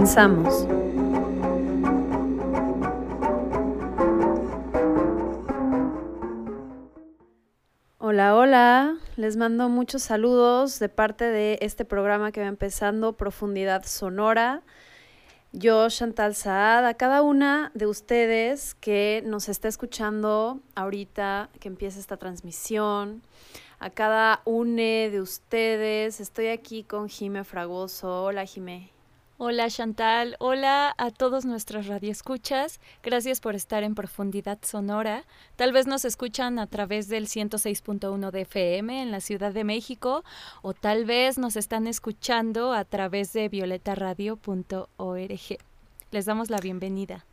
Comenzamos. Hola, hola. Les mando muchos saludos de parte de este programa que va empezando, Profundidad Sonora. Yo, Chantal Saad, a cada una de ustedes que nos está escuchando ahorita que empieza esta transmisión, a cada une de ustedes. Estoy aquí con Jime Fragoso. Hola, Jime. Hola Chantal, hola a todos nuestros radioescuchas. Gracias por estar en Profundidad Sonora. Tal vez nos escuchan a través del 106.1 de FM en la Ciudad de México o tal vez nos están escuchando a través de violetaradio.org. Les damos la bienvenida.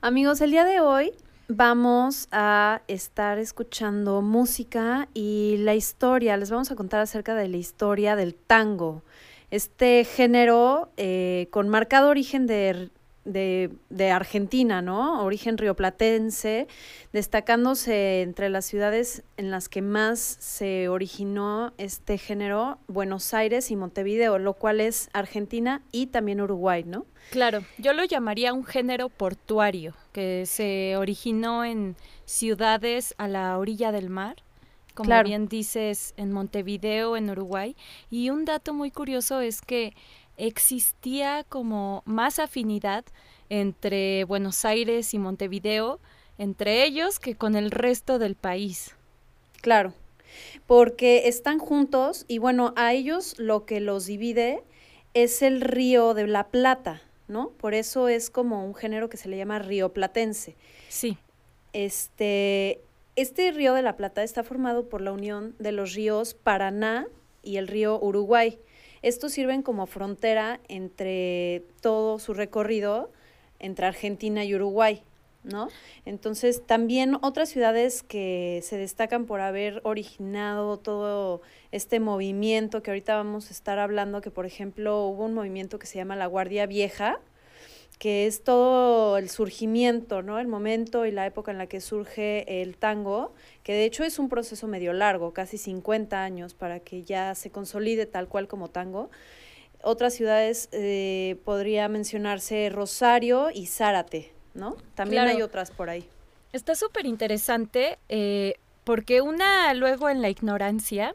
Amigos, el día de hoy vamos a estar escuchando música y la historia. Les vamos a contar acerca de la historia del tango este género eh, con marcado origen de, de, Argentina, ¿no? Origen rioplatense, destacándose entre las ciudades en las que más se originó este género, Buenos Aires y Montevideo, lo cual es Argentina y también Uruguay, ¿no? Claro, yo lo llamaría un género portuario, que se originó en ciudades a la orilla del mar como bien dices, en Montevideo, en Uruguay. Y un dato muy curioso es que existía como más afinidad entre Buenos Aires y Montevideo, entre ellos, que con el resto del país. Claro, porque están juntos y bueno, a ellos lo que los divide es el río de la Plata, ¿no? Por eso es como un género que se le llama río platense. Sí. Este, este río de la Plata está formado por la unión de los ríos Paraná y el río Uruguay. Estos sirven como frontera entre todo su recorrido entre Argentina y Uruguay, ¿no? Entonces, también otras ciudades que se destacan por haber originado todo este movimiento que ahorita vamos a estar hablando, que por ejemplo hubo un movimiento que se llama la Guardia Vieja, que es todo el surgimiento, ¿no? El momento y la época en la que surge el tango, que de hecho es un proceso medio largo, casi 50 años para que ya se consolide tal cual como tango. Otras ciudades eh, podría mencionarse Rosario y Zárate, ¿no? También hay otras por ahí. Está súper interesante eh, porque una luego en la ignorancia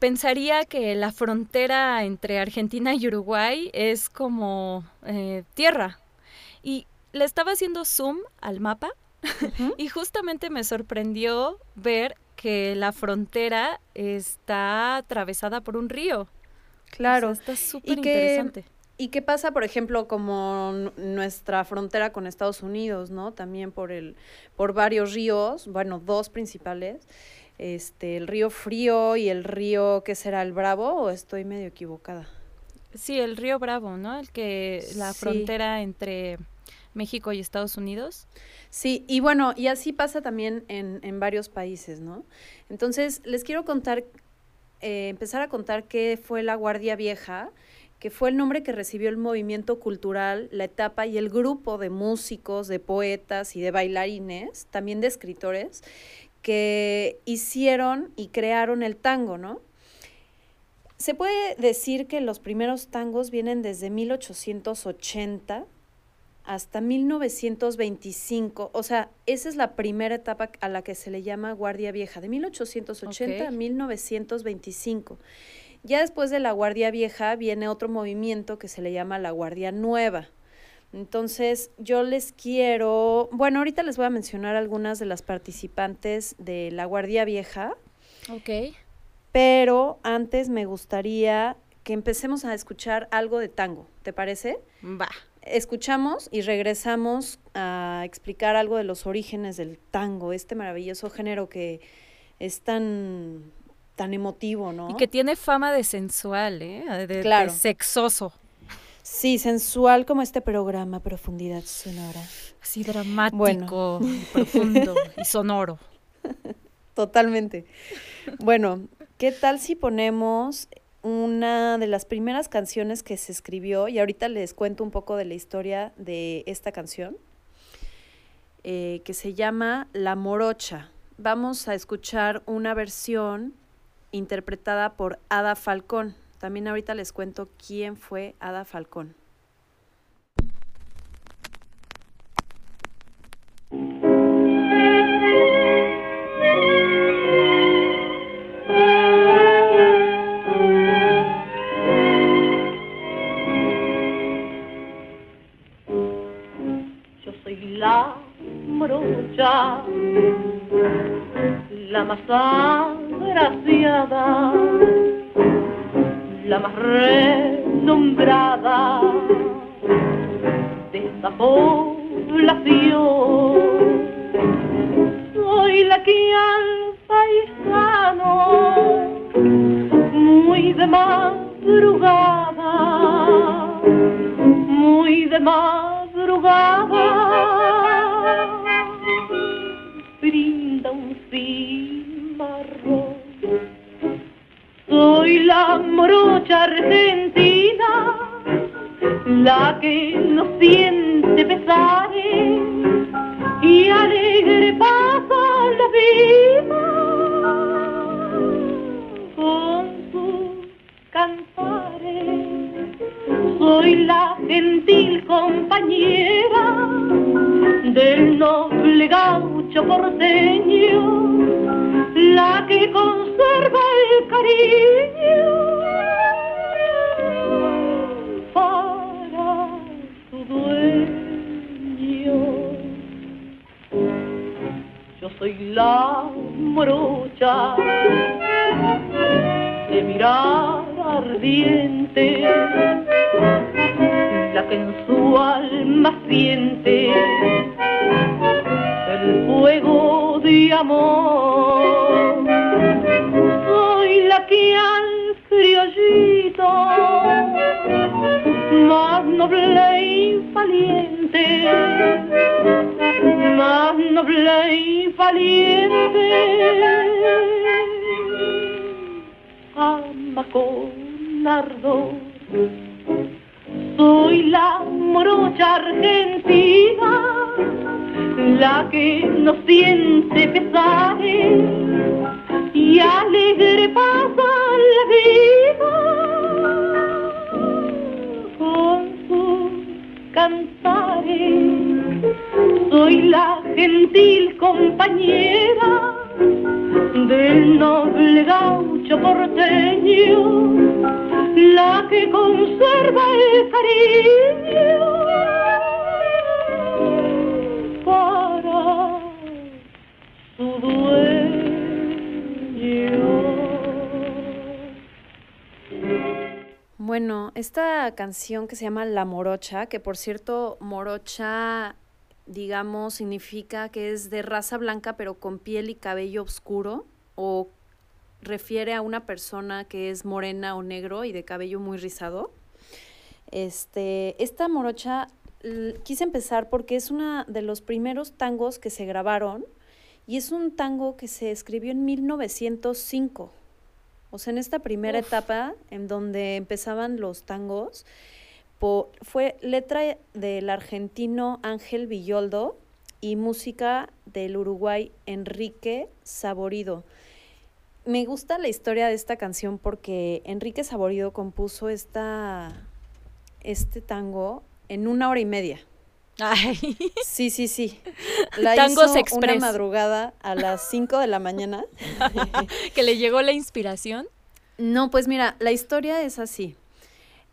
pensaría que la frontera entre Argentina y Uruguay es como eh, tierra, y le estaba haciendo zoom al mapa y justamente me sorprendió ver que la frontera está atravesada por un río. Claro. está súper interesante. ¿Y qué pasa, por ejemplo, como nuestra frontera con Estados Unidos, ¿no? También por el, por varios ríos, bueno, dos principales, este, el río Frío y el río, ¿qué será? ¿El Bravo? ¿O estoy medio equivocada? Sí, el río Bravo, ¿no? El que, la frontera entre México y Estados Unidos. Sí, y bueno, y así pasa también en, en varios países, ¿no? Entonces, les quiero contar, eh, empezar a contar qué fue la Guardia Vieja, que fue el nombre que recibió el movimiento cultural, la etapa y el grupo de músicos, de poetas y de bailarines, también de escritores, que hicieron y crearon el tango, ¿no? Se puede decir que los primeros tangos vienen desde 1880 hasta 1925. O sea, esa es la primera etapa a la que se le llama Guardia Vieja, de 1880 a 1925. Ya después de la Guardia Vieja viene otro movimiento que se le llama la Guardia Nueva. Entonces, yo les quiero, bueno, ahorita les voy a mencionar algunas de las participantes de la Guardia Vieja. Ok. Pero antes me gustaría que empecemos a escuchar algo de tango, ¿te parece? Va escuchamos y regresamos a explicar algo de los orígenes del tango, este maravilloso género que es tan, tan emotivo, ¿no? Y que tiene fama de sensual, ¿eh? De, claro. sexoso. Sí, sensual como este programa, Profundidad Sonora. Así dramático, profundo y sonoro. Totalmente. Bueno, ¿qué tal si ponemos una de las primeras canciones que se escribió? Y ahorita les cuento un poco de la historia de esta canción, eh, que se llama La Morocha. Vamos a escuchar una versión interpretada por Ada Falcón. También ahorita les cuento quién fue Ada Falcón. La morocha, la más agraciada la más renombrada de esta población. Soy la que al paisano, muy de madrugada, muy de madrugada, soy la morocha argentina, la que no siente pesares y alegre pasa la vida con sus cantares. Soy la gentil compañera del noble gaucho porteño la que conserva el cariño para su dueño. Yo soy la morocha de mirar ardiente, la que en su alma siente el fuego de amor. Soy la que al criollito más noble y valiente, más noble y valiente, ama con ardor. Soy la morocha argentina la que no siente pesares y alegre pasa la vida con sus cantares. Soy la gentil compañera del noble gaucho porteño, que conserva el cariño Bueno, esta canción que se llama La Morocha, que por cierto, morocha, digamos, significa que es de raza blanca pero con piel y cabello oscuro, o refiere a una persona que es morena o negro y de cabello muy rizado. Este, esta morocha quise empezar porque es uno de los primeros tangos que se grabaron y es un tango que se escribió en 1905. O sea, en esta primera etapa en donde empezaban los tangos, fue letra del argentino Ángel Villoldo y música del Uruguay Enrique Saborido. Me gusta la historia de esta canción porque Enrique Saborido compuso esta, este tango en una hora y media. Ay. Sí, sí, sí. La Tangos hizo una madrugada a las 5 de la mañana. ¿Que le llegó la inspiración? No, pues mira, la historia es así.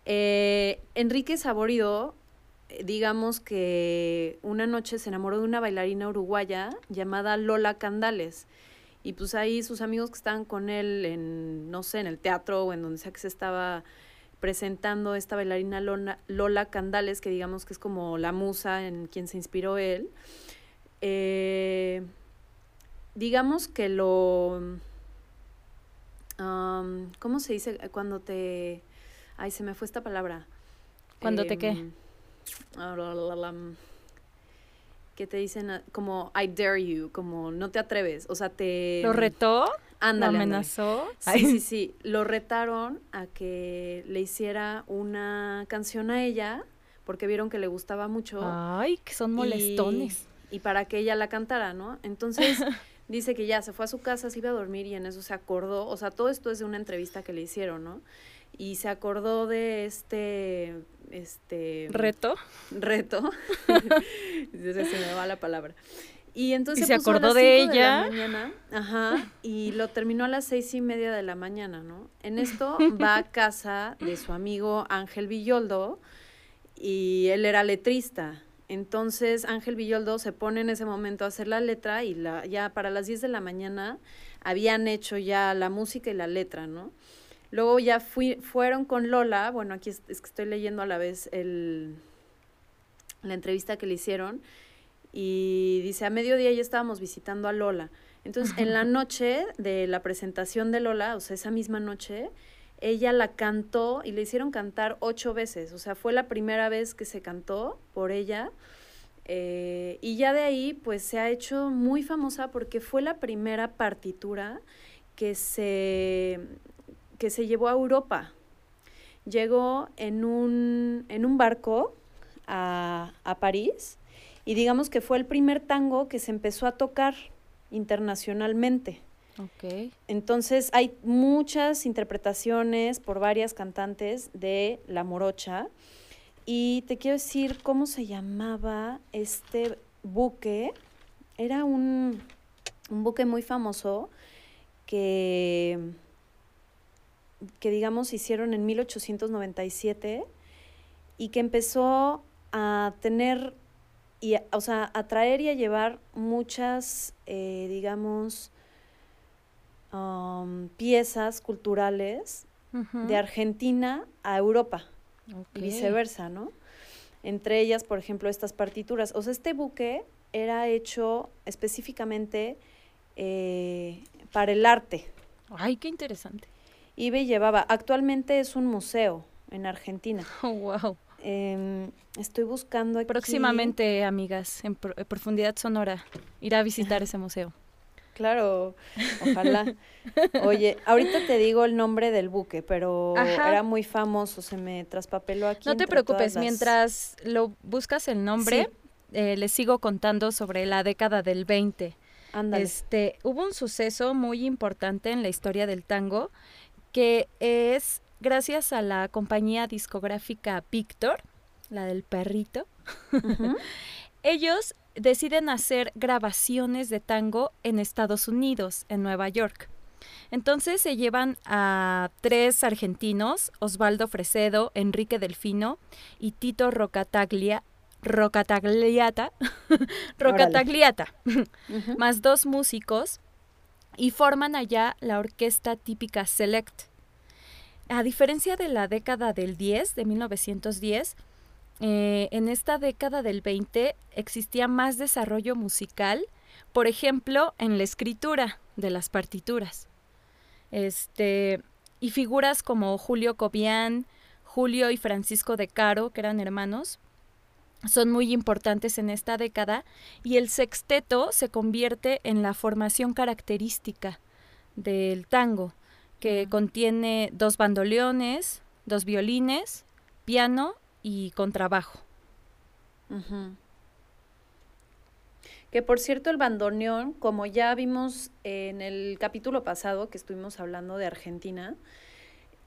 Eh, Enrique Saborido, eh, digamos que una noche se enamoró de una bailarina uruguaya llamada Lola Candales. Y pues ahí sus amigos que estaban con él en, no sé, en el teatro o en donde sea que se estaba presentando esta bailarina Lola, Candales, que digamos que es como la musa en quien se inspiró él. Eh, digamos que lo am, ¿cómo se dice cuando te... Ay, se me fue esta palabra. ¿Cuándo te qué? Em, ah, la, la, la, la, mm, que te dicen ah, como I dare you, como no te atreves, o sea, te... ¿Lo retó? ¿Lo Ándale, ándale. amenazó? Sí, Ay, sí, sí. Lo retaron a que le hiciera una canción a ella, porque vieron que le gustaba mucho. Ay, que son molestones. Y, y para que ella la cantara, ¿no? Entonces dice que ya se fue a su casa, se iba a dormir y en eso se acordó. O sea, todo esto es de una entrevista que le hicieron, ¿no? Y se acordó de este. Este. ¿Reto? reto. se me va la palabra. Y entonces ¿Y se puso a acordó las de cinco la ella? mañana, ajá, y lo terminó a las seis y media de la mañana, ¿no? En esto va a casa de su amigo Ángel Villoldo y él era letrista. Entonces Ángel Villoldo se pone en ese momento a hacer la letra y la, ya para las 10 de la mañana habían hecho ya la música y la letra, ¿no? Luego ya fui, fueron con Lola, bueno, aquí es, es que estoy leyendo a la vez el, la entrevista que le hicieron y dice, a mediodía ya estábamos visitando a Lola. Entonces, en la noche de la presentación de Lola, o sea, esa misma noche, ella la cantó y le hicieron cantar ocho veces. O sea, fue la primera vez que se cantó por ella. eh, y ya de ahí, pues se ha hecho muy famosa porque fue la primera partitura que se, que se llevó a Europa. Llegó en un, en un barco a, a París y digamos que fue el primer tango que se empezó a tocar internacionalmente. Ok. Entonces hay muchas interpretaciones por varias cantantes de La Morocha. Y te quiero decir cómo se llamaba este buque. Era un, un buque muy famoso que, que, digamos, hicieron en 1897 y que empezó a tener, y, a- o sea, a traer y a llevar muchas, eh, digamos, um, piezas culturales de Argentina a Europa y viceversa, ¿no? Entre ellas, por ejemplo, estas partituras. O sea, este buque era hecho específicamente eh, para el arte. Ay, qué interesante. Ibe llevaba, actualmente es un museo en Argentina. Oh, wow. Em, estoy buscando aquí. Próximamente, amigas, en Pro- Profundidad Sonora, irá a visitar ese museo. Claro, ojalá. Oye, ahorita te digo el nombre del buque, pero Ajá. era muy famoso, se me traspapeló aquí. No te preocupes, las- mientras lo buscas el nombre, eh, les sigo contando sobre la década del 20. Ándale. Este, hubo un suceso muy importante en la historia del tango que es gracias a la compañía discográfica Victor, la del perrito. Ellos deciden hacer grabaciones de tango en Estados Unidos, en Nueva York. Entonces se llevan a tres argentinos, Osvaldo Fresedo, Enrique Delfino y Tito Rocataglia, Rocatagliata, Rocatagliata, más dos músicos y forman allá la orquesta típica Select. A diferencia de la década del 10, de 1910, eh, en esta década del 20 existía más desarrollo musical, por ejemplo, en la escritura de las partituras. Este, y figuras como Julio Cobian, Julio y Francisco de Caro, que eran hermanos, son muy importantes en esta década y el sexteto se convierte en la formación característica del tango, que contiene dos bandoleones, dos violines, piano y contrabajo. Que por cierto, el bandoneón, como ya vimos en el capítulo pasado que estuvimos hablando de Argentina,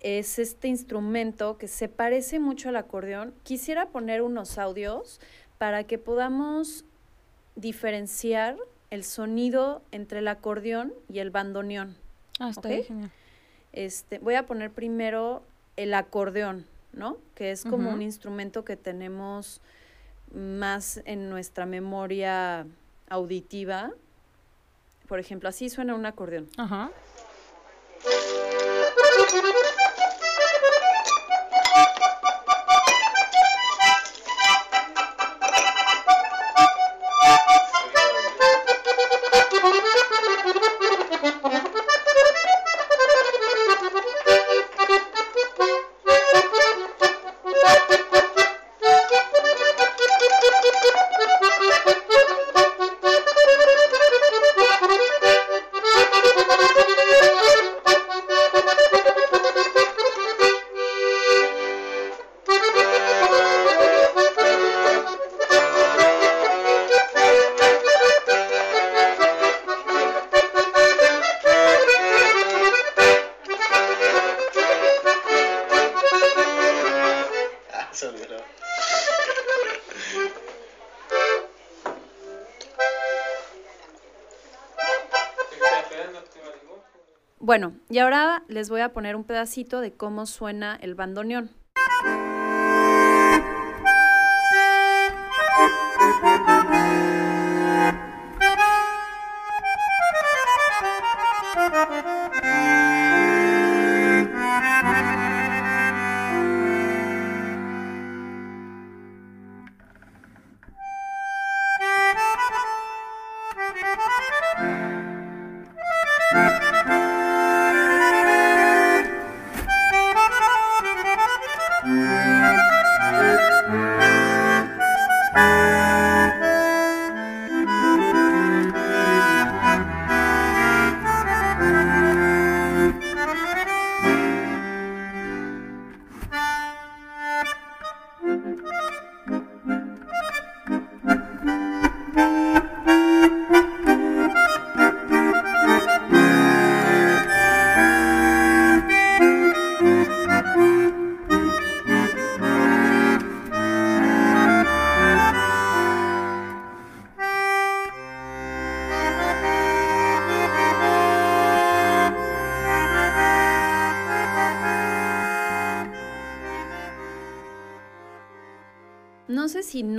es este instrumento que se parece mucho al acordeón. Quisiera poner unos audios para que podamos diferenciar el sonido entre el acordeón y el bandoneón. Ah, está Ok. bien genial. Este, voy a poner primero el acordeón, ¿no? Que es como un instrumento que tenemos más en nuestra memoria auditiva. Por ejemplo, así suena un acordeón. Ajá. Y ahora les voy a poner un pedacito de cómo suena el bandoneón.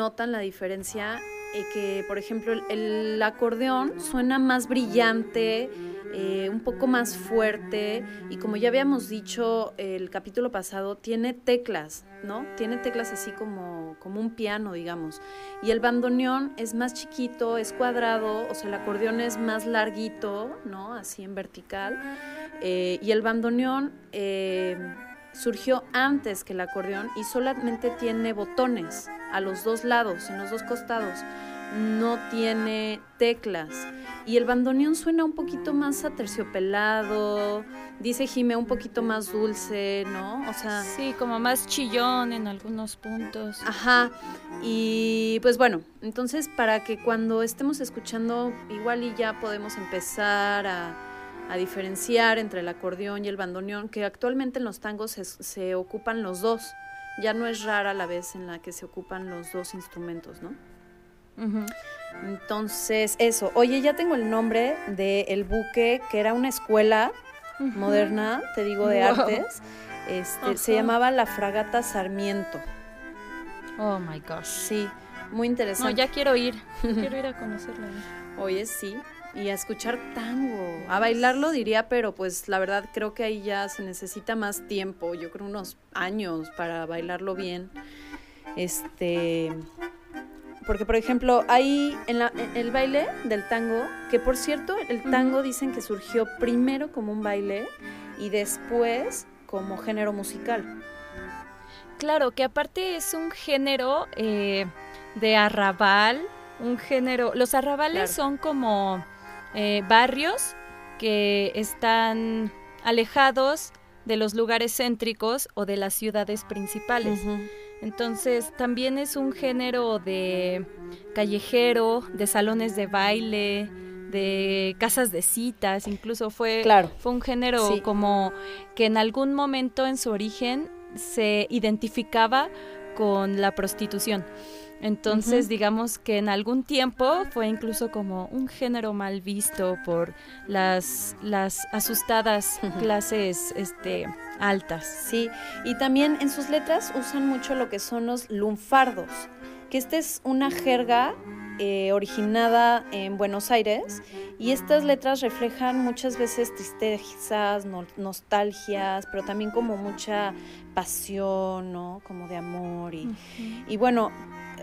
Notan la diferencia, eh, que por ejemplo el, acordeón suena más brillante, eh, un poco más fuerte y como ya habíamos dicho el capítulo pasado, tiene teclas, ¿no? Tiene teclas así como, como un piano, digamos. Y el bandoneón es más chiquito, es cuadrado, o sea, el acordeón es más larguito, ¿no? Así en vertical. Eh, y el bandoneón eh, surgió antes que el acordeón y solamente tiene botones a los dos lados, en los dos costados. No tiene teclas. Y el bandoneón suena un poquito más aterciopelado, dice Jime, un poquito más dulce, ¿no? O sea... Sí, como más chillón en algunos puntos. Ajá. Y pues bueno, entonces para que cuando estemos escuchando, igual y ya podemos empezar a, a diferenciar entre el acordeón y el bandoneón, que actualmente en los tangos se, se ocupan los dos. Ya no es rara la vez en la que se ocupan los dos instrumentos, ¿no? Entonces, eso. Oye, ya tengo el nombre de El Buque, que era una escuela moderna, te digo, de Wow. artes. Este, se llamaba La Fragata Sarmiento. Oh my gosh. Sí, muy No, interesante. ya quiero ir. quiero ir a conocerla. Oye, sí. Y a escuchar tango. A bailarlo diría, pero pues la verdad creo que ahí ya se necesita más tiempo. Yo creo unos años para bailarlo bien. Este. Porque, por ejemplo, hay en, la- en el baile del tango, que por cierto, el tango dicen que surgió primero como un baile y después como género musical. Claro, que aparte es un género eh, de arrabal, un género... Los arrabales Claro. son como eh, barrios que están alejados de los lugares céntricos o de las ciudades principales. Entonces también es un género de callejero, de salones de baile, de casas de citas, incluso fue, Claro. fue un género Sí. como que en algún momento en su origen se identificaba con la prostitución. Entonces, digamos que en algún tiempo fue incluso como un género mal visto por las, las asustadas clases este, altas. Sí, y también en sus letras usan mucho lo que son los lunfardos, que esta es una jerga eh, originada en Buenos Aires y estas letras reflejan muchas veces tristezas, no- nostalgias, pero también como mucha pasión, ¿no? Como de amor y, y bueno,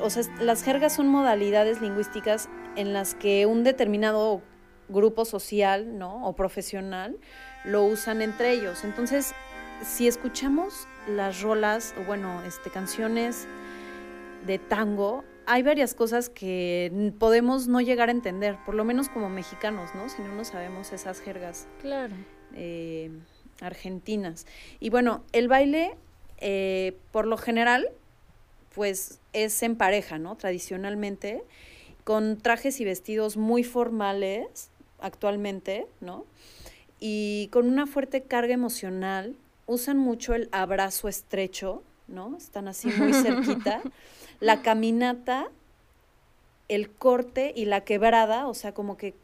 o sea, las jergas son modalidades lingüísticas en las que un determinado grupo social, ¿no? O profesional lo usan entre ellos. Entonces, si escuchamos las rolas, o bueno, este, canciones de tango, hay varias cosas que podemos no llegar a entender, por lo menos como mexicanos, ¿no? Si no nos sabemos esas jergas Claro. eh, argentinas. Y bueno, el baile, eh, por lo general, pues es en pareja, ¿no? Tradicionalmente, con trajes y vestidos muy formales actualmente, ¿no? Y con una fuerte carga emocional, usan mucho el abrazo estrecho, ¿no? Están así muy cerquita. La caminata, el corte y la quebrada, o sea, como que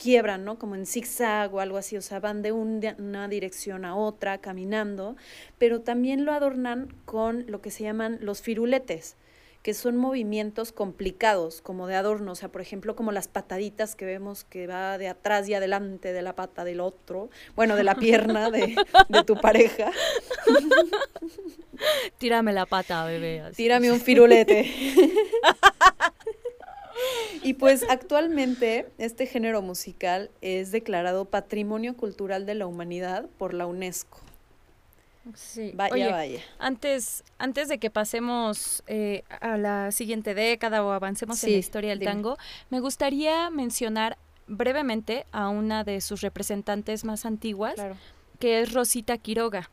quiebran, ¿no? Como en zigzag o algo así, o sea, van de una dirección a otra caminando, pero también lo adornan con lo que se llaman los firuletes, que son movimientos complicados, como de adorno, o sea, por ejemplo, como las pataditas que vemos que va de atrás y adelante de la pata del otro, bueno, de la pierna de, tu pareja. Tírame la pata, bebé. Tírame un firulete. y pues actualmente este género musical es declarado Patrimonio Cultural de la Humanidad por la UNESCO. Sí. Vaya, vaya. Antes, antes de que pasemos eh, a la siguiente década o avancemos en la historia del tango, me gustaría mencionar brevemente a una de sus representantes más antiguas, que es Rosita Quiroga.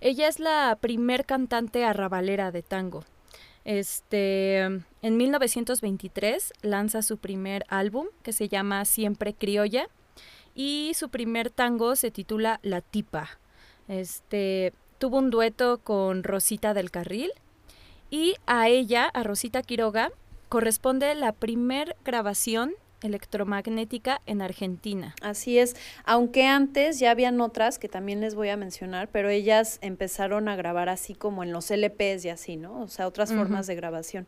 Ella es la primer cantante arrabalera de tango. Este, en 1923 lanza su primer álbum que se llama Siempre Criolla y su primer tango se titula La Tipa. Este, tuvo un dueto con Rosita del Carril y a ella, a Rosita Quiroga, corresponde la primer grabación electromagnética en Argentina. Así es, aunque antes ya habían otras que también les voy a mencionar, pero ellas empezaron a grabar así como en los LPs y así, ¿no? O sea, otras formas de grabación.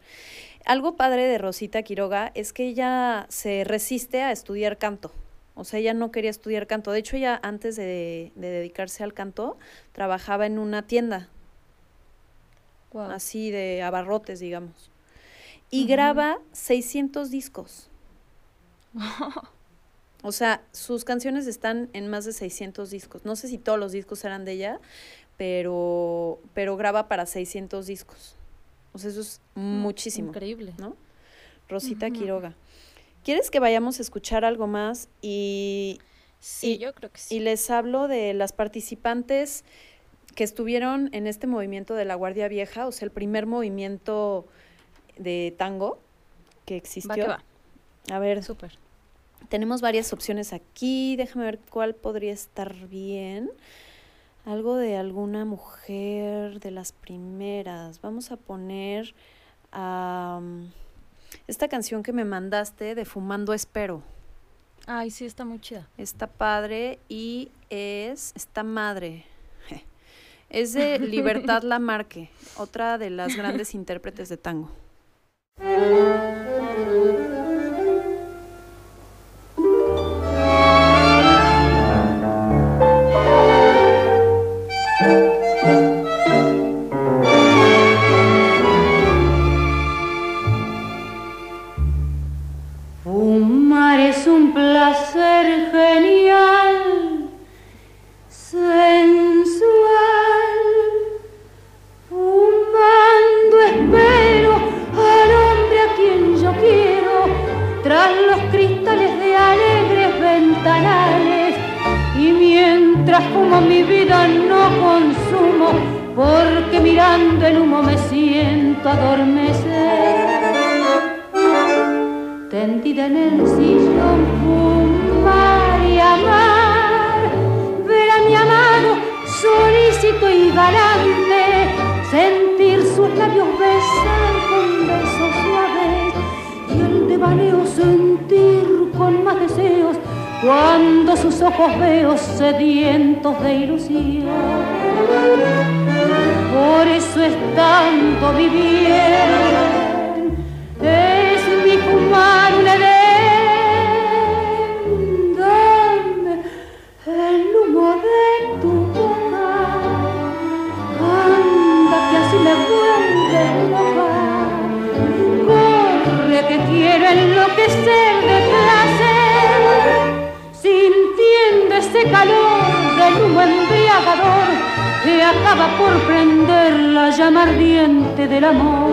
Algo padre de Rosita Quiroga es que ella se resiste a estudiar canto. O sea, ella no quería estudiar canto. De hecho, ella antes de, dedicarse al canto, trabajaba en una tienda. Así de abarrotes, digamos. Y graba 600 discos. o sea, sus canciones están en más de 600 discos. No sé si todos los discos eran de ella, pero, pero graba para 600 discos. O sea, eso es mm, muchísimo. Increíble. ¿No? Rosita Quiroga. ¿Quieres que vayamos a escuchar algo más? Y, sí, yo creo que sí. Y les hablo de las participantes que estuvieron en este movimiento de la Guardia Vieja, o sea, el primer movimiento de tango que existió. Va A ver. Súper. Tenemos varias opciones aquí. Déjame ver cuál podría estar bien. Algo de alguna mujer de las primeras. Vamos a poner a esta canción que me mandaste de Fumando Espero. Ay, sí, está muy chida. Está padre y es esta madre. Es de Libertad Lamarque, otra de las grandes intérpretes de tango. ese calor del humo embriagador que acaba por prender la llama ardiente del amor.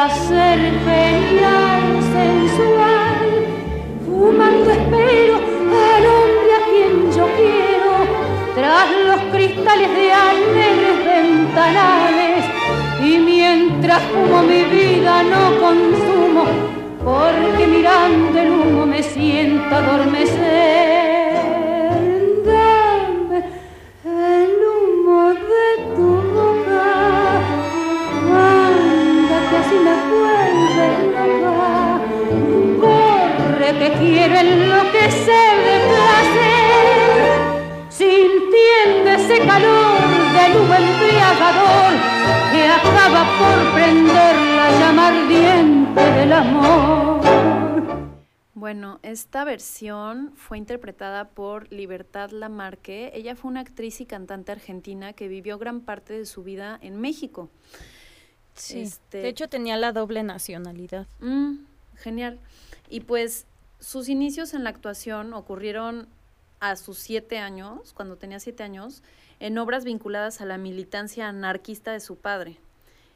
placer ferial sensual, fumando espero al hombre a quien yo quiero, tras los cristales de ángeles ventanales, y mientras fumo mi vida no consumo, porque mirando el humo me siento adormecer. Quiero enloquecer de placer, sintiendo ese calor del humo embriagador que acaba por prender la llama ardiente del amor. Bueno, esta versión fue interpretada por Libertad Lamarque. Ella fue una actriz y cantante argentina que vivió gran parte de su vida en México. Sí. Este... De hecho, tenía la doble nacionalidad. Mm, genial. Y pues sus inicios en la actuación ocurrieron a sus siete años, cuando tenía siete años, en obras vinculadas a la militancia anarquista de su padre.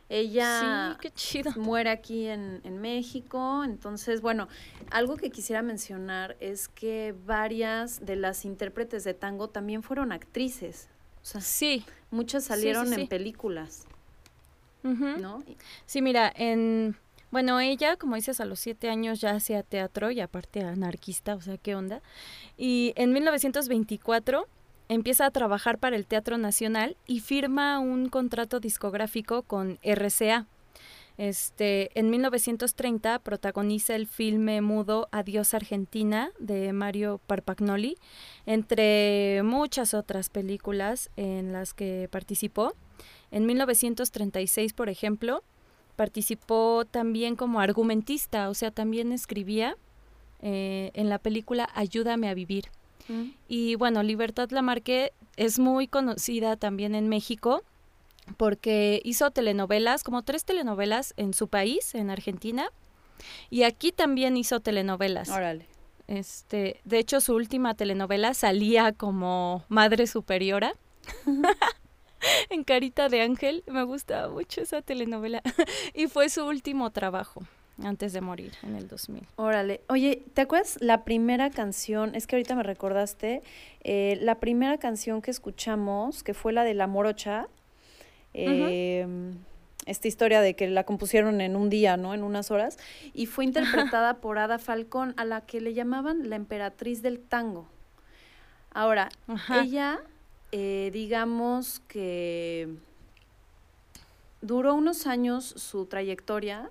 Ella muere aquí en, en, México, entonces, bueno, algo que quisiera mencionar es que varias de las intérpretes de tango también fueron actrices. O sea, sí. Muchas salieron en películas. ¿No? Sí, mira, en... Bueno, ella, como dices, a los siete años ya hacía teatro y aparte anarquista, o sea, ¿qué onda? Y en 1924 empieza a trabajar para el Teatro Nacional y firma un contrato discográfico con RCA. Este, en 1930 protagoniza el filme mudo Adiós Argentina de Mario Parpagnoli, entre muchas otras películas en las que participó. En 1936, por ejemplo, participó también como argumentista, o sea, también escribía eh, en la película Ayúdame a vivir. Y bueno, Libertad Lamarque es muy conocida también en México porque hizo telenovelas, como tres telenovelas en su país, en Argentina, y aquí también hizo telenovelas. Órale. Este, de hecho, su última telenovela salía como Madre Superiora. en Carita de Ángel, me gusta mucho esa telenovela. y fue su último trabajo antes de morir en el 2000. Órale. Oye, ¿te acuerdas la primera canción? Es que ahorita me recordaste, eh, la primera canción que escuchamos, que fue la de La Morocha, em, esta historia de que la compusieron en un día, ¿no? En unas horas, y fue interpretada por Ada Falcón, a la que le llamaban la emperatriz del tango. Ahora, ella, eh, digamos que duró unos años su trayectoria,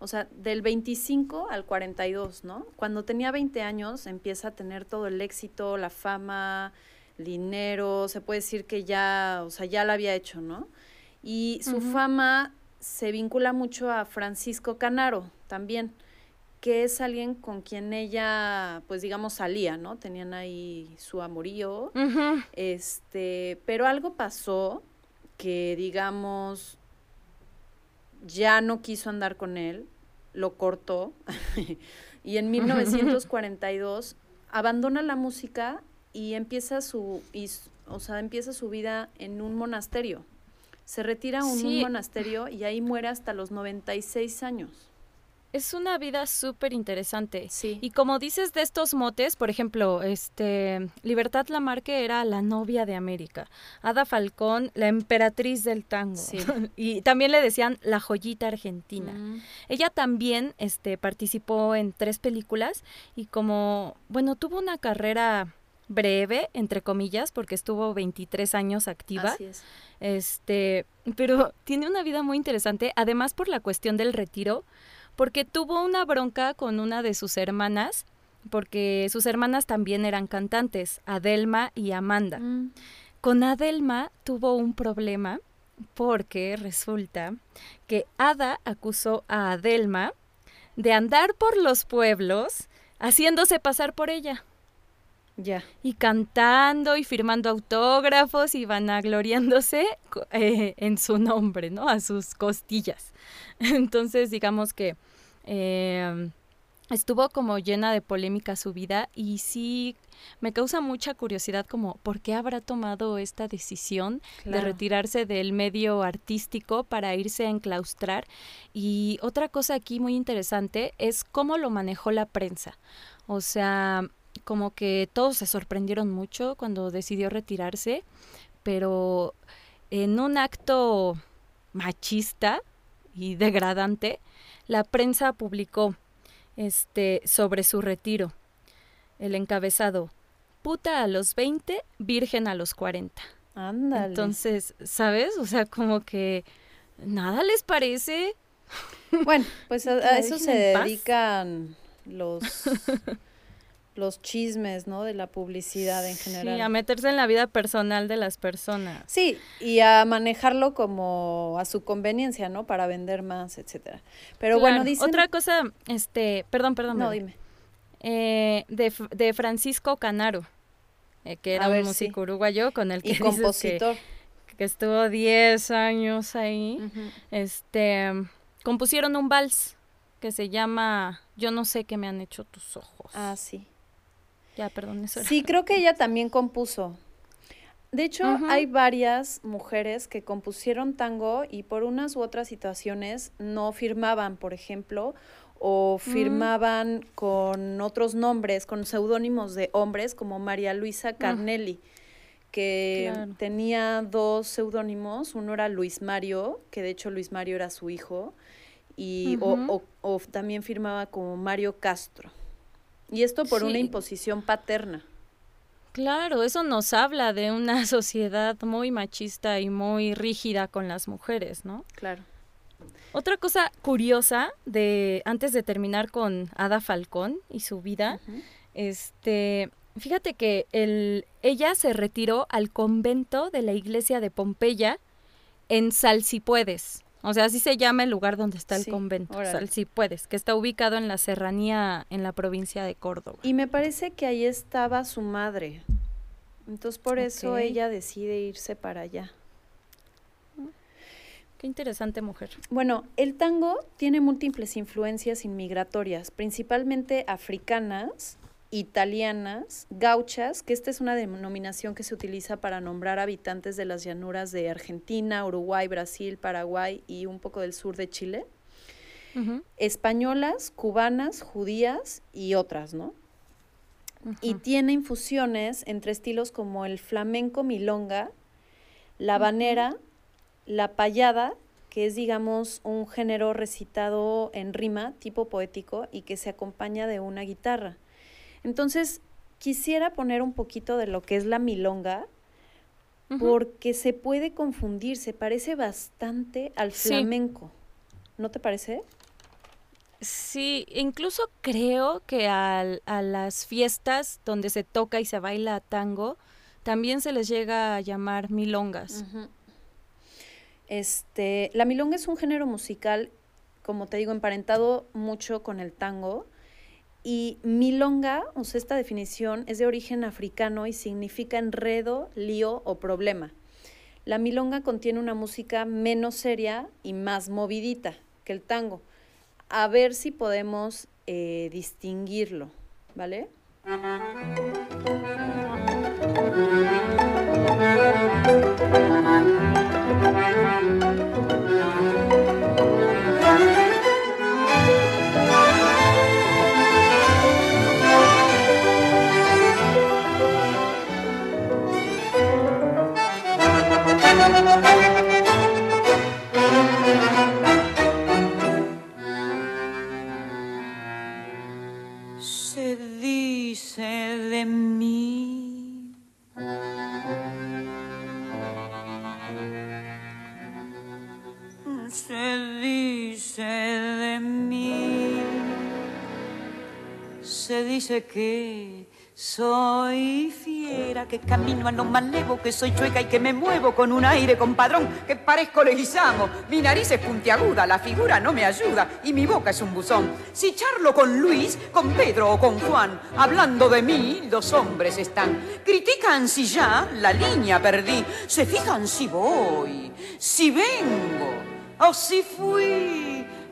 o sea, del 25 al 42, ¿no? Cuando tenía 20 años empieza a tener todo el éxito, la fama, dinero, se puede decir que ya, o sea, ya la había hecho, ¿no? Y su fama se vincula mucho a Francisco Canaro también, que es alguien con quien ella, pues digamos, salía, ¿no? Tenían ahí su amorío. Este, pero algo pasó que, digamos, ya no quiso andar con él, lo cortó y en 1942 abandona la música y empieza su, o sea, empieza su vida en un monasterio. Se retira a un monasterio y ahí muere hasta los 96 años. Es una vida súper interesante. Sí. Y como dices de estos motes, por ejemplo, este Libertad Lamarque era la novia de América. Ada Falcón, la emperatriz del tango. Sí. y también le decían la joyita argentina. Mm. Ella también este, participó en tres películas y como, bueno, tuvo una carrera breve, entre comillas, porque estuvo 23 años activa. Así es. Este, pero tiene una vida muy interesante, además por la cuestión del retiro porque tuvo una bronca con una de sus hermanas, porque sus hermanas también eran cantantes, Adelma y Amanda. Mm. Con Adelma tuvo un problema porque resulta que Ada acusó a Adelma de andar por los pueblos haciéndose pasar por ella. Ya. Y cantando y firmando autógrafos y vanagloriándose eh, en su nombre, ¿no? A sus costillas. Entonces, digamos que eh, estuvo como llena de polémica su vida y sí me causa mucha curiosidad como por qué habrá tomado esta decisión de retirarse del medio artístico para irse a enclaustrar. Y otra cosa aquí muy interesante es cómo lo manejó la prensa. O sea, como que todos se sorprendieron mucho cuando decidió retirarse, pero en un acto machista y degradante, la prensa publicó este, sobre su retiro el encabezado, puta a los 20, virgen a los 40. Ándale. Entonces, ¿sabes? O sea, como que nada les parece. Bueno, pues a, a eso se dedican los, los chismes, ¿no? De la publicidad en Sí, general. a meterse en la vida personal de las personas. Sí, y a manejarlo como a su conveniencia, ¿no? Para vender más, etcétera. Pero bueno, dicen... Otra cosa, este, perdón, perdón. No, dime. Eh, de, de Francisco Canaro, eh, que era ver, un sí. músico uruguayo con el que Y que- compositor. que estuvo 10 años ahí. Este, compusieron un vals que se llama Yo no sé qué me han hecho tus ojos. Ah, sí. Ya, perdón, eso. Sí, creo que ella también compuso. De hecho, hay varias mujeres que compusieron tango y por unas u otras situaciones no firmaban, por ejemplo, o Mm. firmaban con otros nombres, con seudónimos de hombres, como María Luisa Carnelli, que. Claro. tenía dos seudónimos. Uno era Luis Mario, que de hecho Luis Mario era su hijo, y, o, o también firmaba como Mario Castro. Y esto por una imposición paterna. Claro, eso nos habla de una sociedad muy machista y muy rígida con las mujeres, ¿no? Claro. Otra cosa curiosa de antes de terminar con Ada Falcón y su vida, Ujú. este, fíjate que el, ella se retiró al convento de la iglesia de Pompeya en Salsipuedes. O sea, así se llama el lugar donde está el Sí, convento, órale. Salsipuedes, que está ubicado en la serranía en la provincia de Córdoba. Y me parece que ahí estaba su madre. Entonces por eso ella decide irse para allá. Qué interesante mujer. Bueno, el tango tiene múltiples influencias inmigratorias, principalmente africanas, italianas, gauchas, que esta es una denominación que se utiliza para nombrar habitantes de las llanuras de Argentina, Uruguay, Brasil, Paraguay y un poco del sur de Chile, españolas, cubanas, judías y otras, ¿no? y tiene infusiones entre estilos como el flamenco milonga, la habanera, la payada, que es digamos un género recitado en rima, tipo poético, y que se acompaña de una guitarra. Entonces, quisiera poner un poquito de lo que es la milonga, porque se puede confundir, se parece bastante al Sí. flamenco. ¿No te parece? Sí, incluso creo que al- a las fiestas donde se toca y se baila tango, también se les llega a llamar milongas. Este, la milonga es un género musical, como te digo, emparentado mucho con el tango. Y milonga, o sea, esta definición es de origen africano y significa enredo, lío o problema. La milonga contiene una música menos seria y más movidita que el tango. A ver si podemos eh, distinguirlo, ¿vale? Dice que soy fiera, que camino a lo malevo, que soy chueca y que me muevo con un aire compadrón, que parezco leguizamo. Mi nariz es puntiaguda, la figura no me ayuda y mi boca es un buzón. Si charlo con Luis, con Pedro o con Juan, hablando de mí, los hombres están. Critican si ya la línea perdí, se fijan si voy, si vengo o si fui.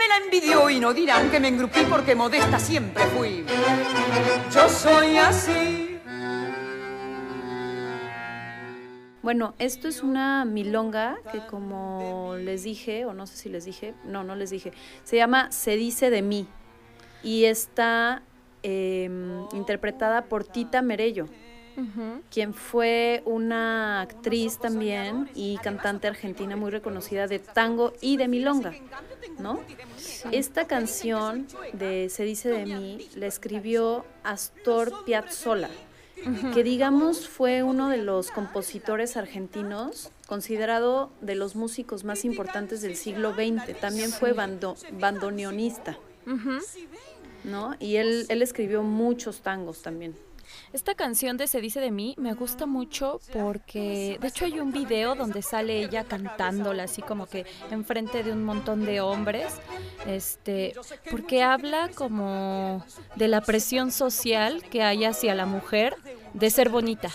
me la envidió y no dirán que me engrupí porque modesta siempre fui. Yo soy así. Bueno, esto es una milonga que como les dije, o no sé si les dije, no, no les dije, se llama Se dice de mí y está em, interpretada por Tita Merello, quien fue una actriz también y cantante argentina muy reconocida de tango y de milonga, ¿no? Esta canción de Se dice de mí la escribió Astor Piazzolla, que digamos fue uno de los compositores argentinos considerado de los músicos más importantes del siglo XX. También fue bandoneonista, ¿no? Y él, él escribió muchos tangos también. Esta canción de Se dice de mí me gusta mucho porque de hecho hay un video donde sale ella cantándola así como que enfrente de un montón de hombres, este, porque habla como de la presión social que hay hacia la mujer de ser bonita.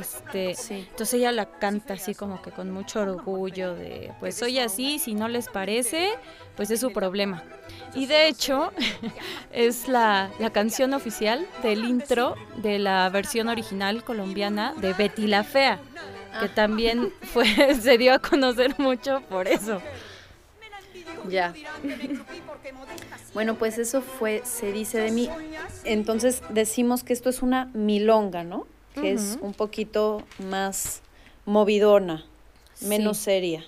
Este, entonces ella la canta así como que con mucho orgullo de, pues soy así, si no les parece, pues es su problema. Y de hecho es la, la canción oficial del intro de la versión original colombiana de Betty la Fea, que ah. también fue, se dio a conocer mucho por eso. Ya. Bueno, pues eso fue, se dice de mí. Entonces decimos que esto es una milonga, ¿no? Que es un poquito más movidona, menos seria.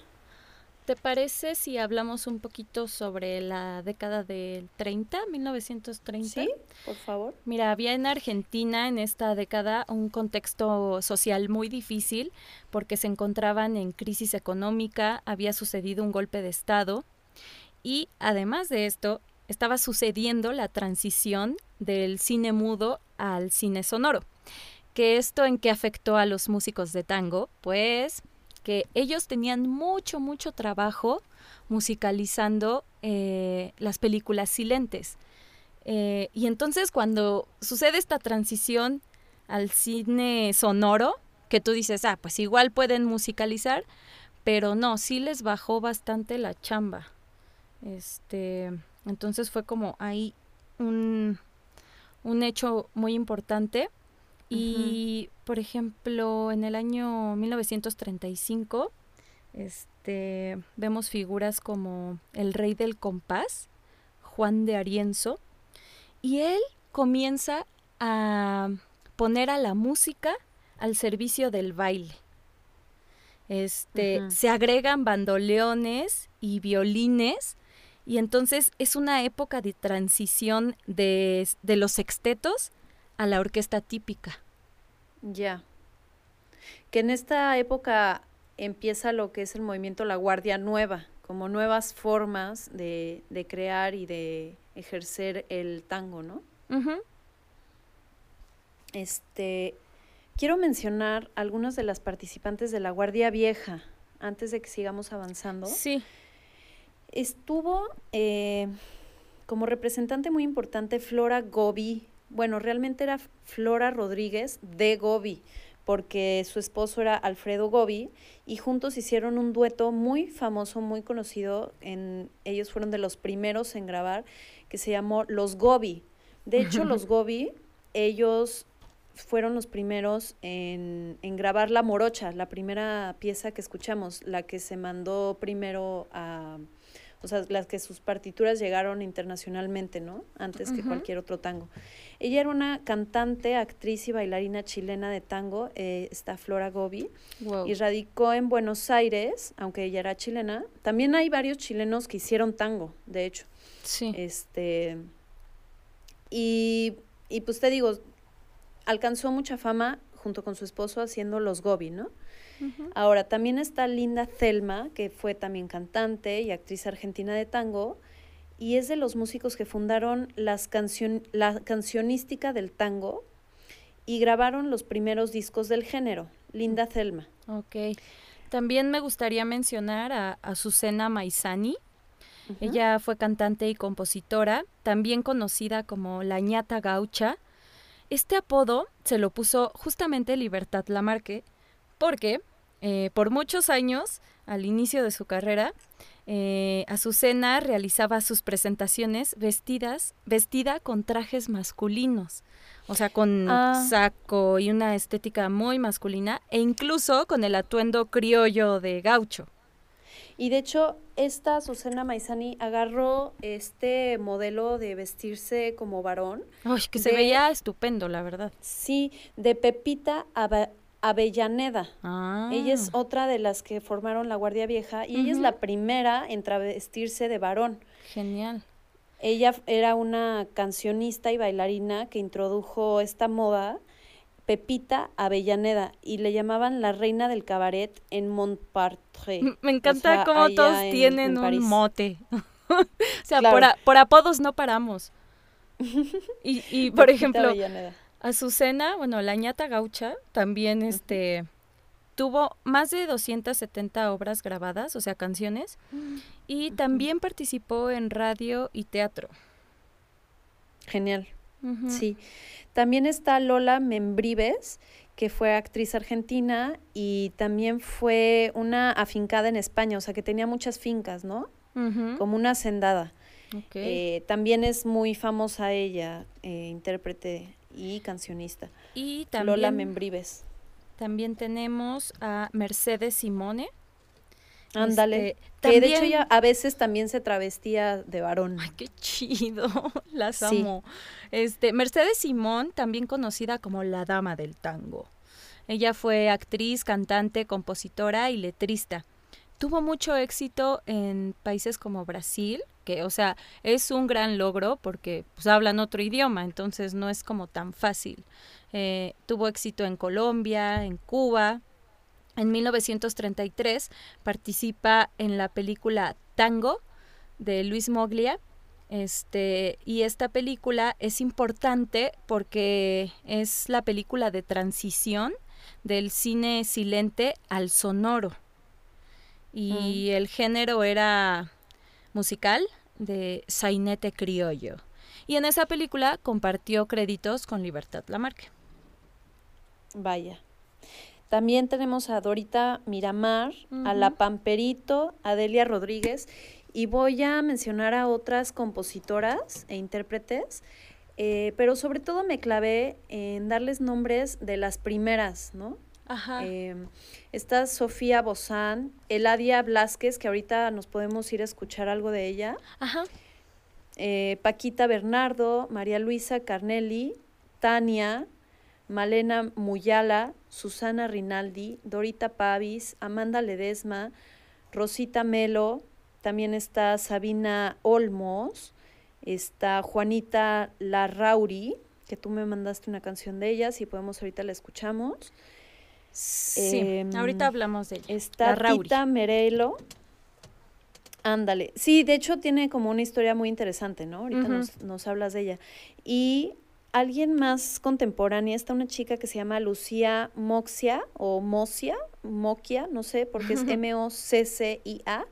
¿Te parece si hablamos un poquito sobre la década del 30, 1930? Sí, por favor. Mira, había en Argentina en esta década un contexto social muy difícil porque se encontraban en crisis económica, había sucedido un golpe de Estado y además de esto estaba sucediendo la transición del cine mudo al cine sonoro que esto en qué afectó a los músicos de tango, pues que ellos tenían mucho, mucho trabajo musicalizando eh, las películas silentes. Eh, y entonces cuando sucede esta transición al cine sonoro, que tú dices, ah, pues igual pueden musicalizar, pero no, sí les bajó bastante la chamba. Este, entonces fue como ahí un, un hecho muy importante. Y, por ejemplo, en el año 1935, este, vemos figuras como el rey del compás, Juan de Arienzo, y él comienza a poner a la música al servicio del baile. Este, se agregan bandoleones y violines y entonces es una época de transición de, de los sextetos a la orquesta típica. Ya. Que en esta época empieza lo que es el movimiento La Guardia Nueva, como nuevas formas de, de crear y de ejercer el tango, ¿no? Este, quiero mencionar algunas de las participantes de La Guardia Vieja, antes de que sigamos avanzando. Sí. Estuvo eh, como representante muy importante Flora Gobi, bueno, realmente era Flora Rodríguez de Gobi, porque su esposo era Alfredo Gobi y juntos hicieron un dueto muy famoso, muy conocido, en, ellos fueron de los primeros en grabar, que se llamó Los Gobi. De hecho, los Gobi, ellos fueron los primeros en, en, grabar La Morocha, la primera pieza que escuchamos, la que se mandó primero a, o sea, las que sus partituras llegaron internacionalmente, ¿no? Antes que cualquier otro tango. Ella era una cantante, actriz y bailarina chilena de tango, eh, está Flora Gobi, y radicó en Buenos Aires, aunque ella era chilena. También hay varios chilenos que hicieron tango, de hecho. Sí. Este, y, y pues te digo, alcanzó mucha fama junto con su esposo haciendo los Gobi, ¿no? Ahora, también está Linda Thelma, que fue también cantante y actriz argentina de tango, y es de los músicos que fundaron las la cancionística del tango y grabaron los primeros discos del género, Linda Thelma. Ok. También me gustaría mencionar a Azucena Maizani. Ella fue cantante y compositora, también conocida como la ñata gaucha. Este apodo se lo puso justamente Libertad Lamarque porque eh, por muchos años, al inicio de su carrera, eh, Azucena realizaba sus presentaciones vestidas, vestida con trajes masculinos, o sea, con ah. saco y una estética muy masculina, e incluso con el atuendo criollo de gaucho. Y de hecho, esta Azucena Maizani agarró este modelo de vestirse como varón. Uy, que se veía estupendo, la verdad. Sí, de Pepita Avellaneda. Ella es ah. otra de las que formaron la Guardia Vieja y ella es la primera en travestirse de varón. Genial. Ella era una cancionista y bailarina que introdujo esta moda, Pepita Avellaneda, y le llamaban la reina del cabaret en Montmartre. Me encanta cómo todos tienen un mote. o sea, por, apodos no paramos. y, y por ejemplo, Azucena, bueno, la ñata gaucha, también este tuvo más de 270 obras grabadas, o sea, canciones, y también participó en radio y teatro. Genial. Sí. También está Lola Membrives, que fue actriz argentina y también fue una afincada en España, o sea, que tenía muchas fincas, ¿no? Como una hacendada. Eh, también es muy famosa ella, eh, intérprete y cancionista. Y también, Lola Membrives. También tenemos a Mercedes Simone. Ándale. Este, que de hecho ella a veces también se travestía de varón. Ay, qué chido. Las amo. Este, Mercedes Simón, también conocida como la dama del tango. Ella fue actriz, cantante, compositora y letrista. Tuvo mucho éxito en países como Brasil, que, o sea, es un gran logro porque pues, hablan otro idioma, entonces no es como tan fácil. Eh, tuvo éxito en Colombia, en Cuba. En 1933 participa en la película Tango de Luis Moglia. Este, y esta película es importante porque es la película de transición del cine silente al sonoro. Y mm. el género era musical de sainete criollo. Y en esa película compartió créditos con Libertad Lamarque. Vaya. También tenemos a Dorita Miramar, a La Pamperito, a Delia Rodríguez y voy a mencionar a otras compositoras e intérpretes, eh, pero sobre todo me clavé en darles nombres de las primeras, ¿no? Ajá. Em, está Sofía Bozán, Eladia Blasquez, que ahorita nos podemos ir a escuchar algo de ella. Ajá. Eh, Paquita Bernardo, María Luisa Carnelli, Tania, Malena Muyala, Susana Rinaldi, Dorita Pavis, Amanda Ledesma, Rosita Melo, también está Sabina Olmos, está Juanita Larrauri, que tú me mandaste una canción de ella, si podemos ahorita la escuchamos. Sí, em, ahorita hablamos de ella. Está Tita Merelo. Ándale. Sí, de hecho tiene como una historia muy interesante, ¿no? Ahorita nos, nos, hablas de ella. Y alguien más contemporánea, está una chica que se llama Lucía Moxia o Mocia, Moquia, no sé, porque es M-O-C-C-I-A.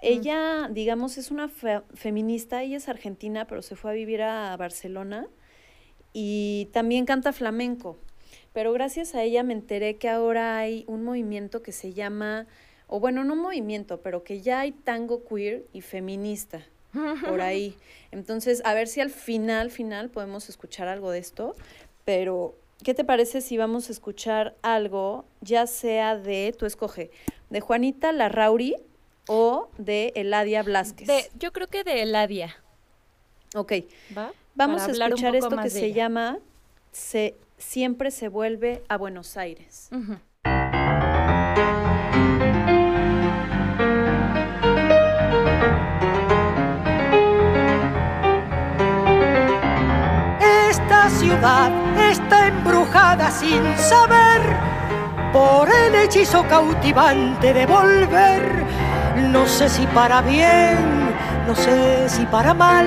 Ella, digamos, es una feminista, ella es argentina, pero se fue a vivir a Barcelona y también canta flamenco pero gracias a ella me enteré que ahora hay un movimiento que se llama, o bueno, no un movimiento, pero que ya hay tango queer y feminista por ahí. Entonces, a ver si al final, final podemos escuchar algo de esto, pero ¿qué te parece si vamos a escuchar algo, ya sea de, tú escoge, de Juanita Larrauri o de Eladia Blasquez? De, yo creo que de Eladia. Ok. ¿Va? Vamos a escuchar esto que se llama se, Siempre se vuelve a Buenos Aires. Esta ciudad está embrujada sin saber por el hechizo cautivante de volver. No sé si para bien, no sé si para mal.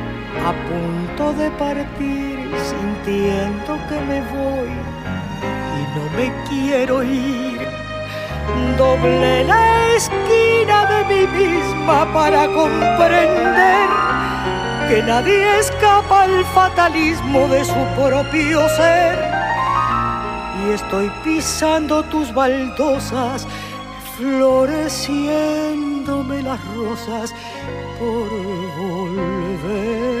a punto de partir, sintiendo que me voy y no me quiero ir. Doble la esquina de mí misma para comprender que nadie escapa al fatalismo de su propio ser. Y estoy pisando tus baldosas, floreciéndome las rosas por volver.